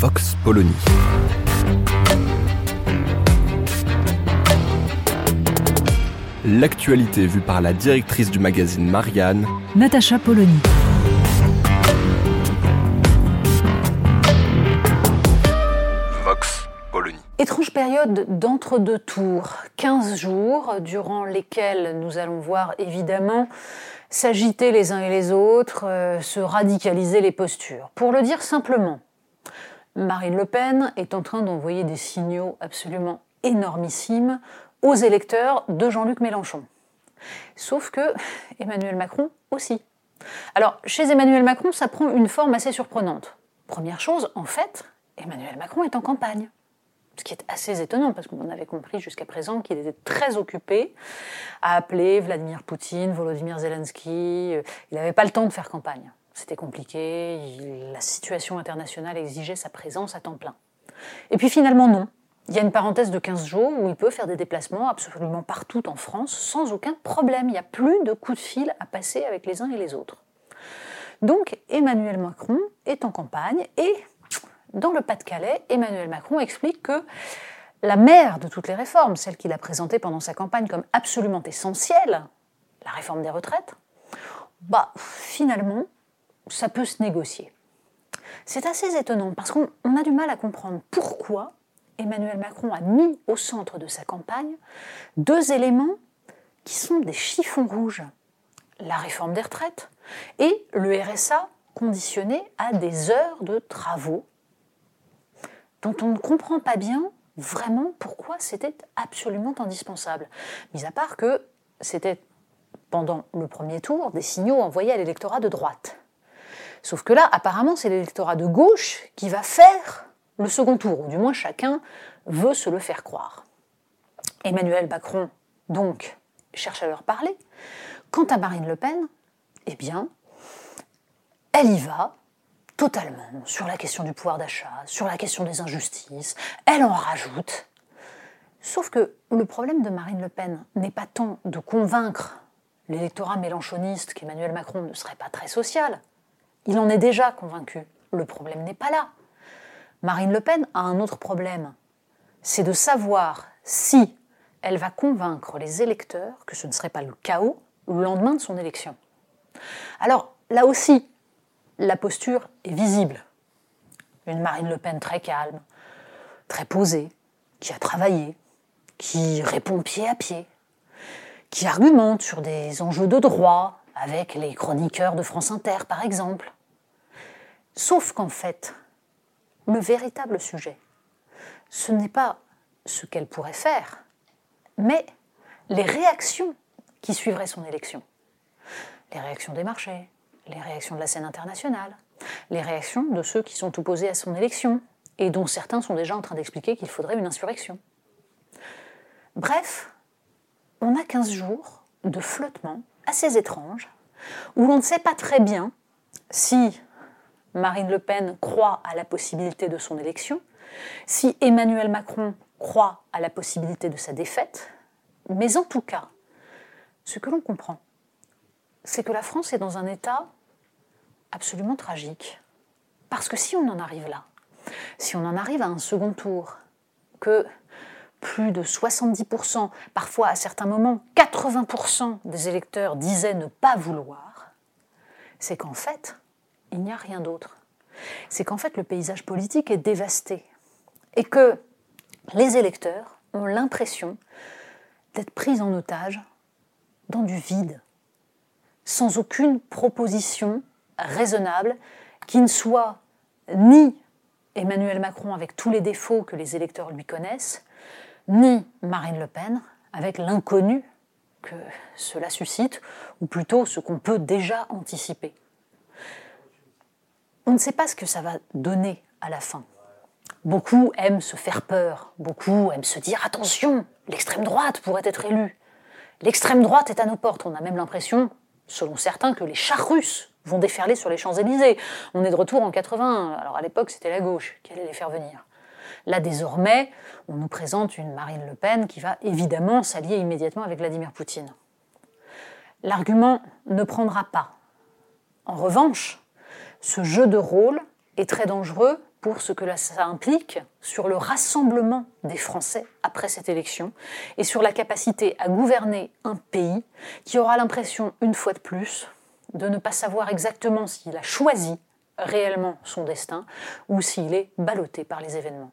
Vox Polony. L'actualité vue par la directrice du magazine Marianne, Natacha Polony. Vox Polony. Étrange période d'entre-deux tours, 15 jours durant lesquels nous allons voir évidemment s'agiter les uns et les autres, euh, se radicaliser les postures. Pour le dire simplement, Marine Le Pen est en train d'envoyer des signaux absolument énormissimes aux électeurs de Jean-Luc Mélenchon. Sauf que Emmanuel Macron aussi. Alors, chez Emmanuel Macron, ça prend une forme assez surprenante. Première chose, en fait, Emmanuel Macron est en campagne. Ce qui est assez étonnant, parce qu'on avait compris jusqu'à présent qu'il était très occupé à appeler Vladimir Poutine, Volodymyr Zelensky. Il n'avait pas le temps de faire campagne. C'était compliqué, la situation internationale exigeait sa présence à temps plein. Et puis finalement, non. Il y a une parenthèse de 15 jours où il peut faire des déplacements absolument partout en France sans aucun problème. Il n'y a plus de coups de fil à passer avec les uns et les autres. Donc Emmanuel Macron est en campagne et dans le Pas-de-Calais, Emmanuel Macron explique que la mère de toutes les réformes, celle qu'il a présentée pendant sa campagne comme absolument essentielle, la réforme des retraites, bah finalement, ça peut se négocier. C'est assez étonnant parce qu'on on a du mal à comprendre pourquoi Emmanuel Macron a mis au centre de sa campagne deux éléments qui sont des chiffons rouges. La réforme des retraites et le RSA conditionné à des heures de travaux dont on ne comprend pas bien vraiment pourquoi c'était absolument indispensable. Mis à part que c'était pendant le premier tour des signaux envoyés à l'électorat de droite. Sauf que là, apparemment, c'est l'électorat de gauche qui va faire le second tour, ou du moins chacun veut se le faire croire. Emmanuel Macron, donc, cherche à leur parler. Quant à Marine Le Pen, eh bien, elle y va totalement sur la question du pouvoir d'achat, sur la question des injustices, elle en rajoute. Sauf que le problème de Marine Le Pen n'est pas tant de convaincre l'électorat mélanchoniste qu'Emmanuel Macron ne serait pas très social. Il en est déjà convaincu. Le problème n'est pas là. Marine Le Pen a un autre problème. C'est de savoir si elle va convaincre les électeurs que ce ne serait pas le chaos le lendemain de son élection. Alors, là aussi, la posture est visible. Une Marine Le Pen très calme, très posée, qui a travaillé, qui répond pied à pied, qui argumente sur des enjeux de droit avec les chroniqueurs de France Inter, par exemple. Sauf qu'en fait, le véritable sujet, ce n'est pas ce qu'elle pourrait faire, mais les réactions qui suivraient son élection. Les réactions des marchés, les réactions de la scène internationale, les réactions de ceux qui sont opposés à son élection, et dont certains sont déjà en train d'expliquer qu'il faudrait une insurrection. Bref, on a 15 jours de flottement assez étrange, où l'on ne sait pas très bien si Marine Le Pen croit à la possibilité de son élection, si Emmanuel Macron croit à la possibilité de sa défaite, mais en tout cas, ce que l'on comprend, c'est que la France est dans un état absolument tragique. Parce que si on en arrive là, si on en arrive à un second tour, que plus de 70%, parfois à certains moments 80% des électeurs disaient ne pas vouloir, c'est qu'en fait, il n'y a rien d'autre. C'est qu'en fait, le paysage politique est dévasté. Et que les électeurs ont l'impression d'être pris en otage dans du vide, sans aucune proposition raisonnable qui ne soit ni Emmanuel Macron avec tous les défauts que les électeurs lui connaissent, ni Marine Le Pen avec l'inconnu que cela suscite, ou plutôt ce qu'on peut déjà anticiper. On ne sait pas ce que ça va donner à la fin. Beaucoup aiment se faire peur, beaucoup aiment se dire attention, l'extrême droite pourrait être élue. L'extrême droite est à nos portes, on a même l'impression, selon certains, que les chars russes vont déferler sur les Champs-Élysées. On est de retour en 81, alors à l'époque c'était la gauche qui allait les faire venir. Là désormais, on nous présente une Marine Le Pen qui va évidemment s'allier immédiatement avec Vladimir Poutine. L'argument ne prendra pas. En revanche, ce jeu de rôle est très dangereux pour ce que ça implique sur le rassemblement des Français après cette élection et sur la capacité à gouverner un pays qui aura l'impression, une fois de plus, de ne pas savoir exactement s'il a choisi réellement son destin ou s'il est ballotté par les événements.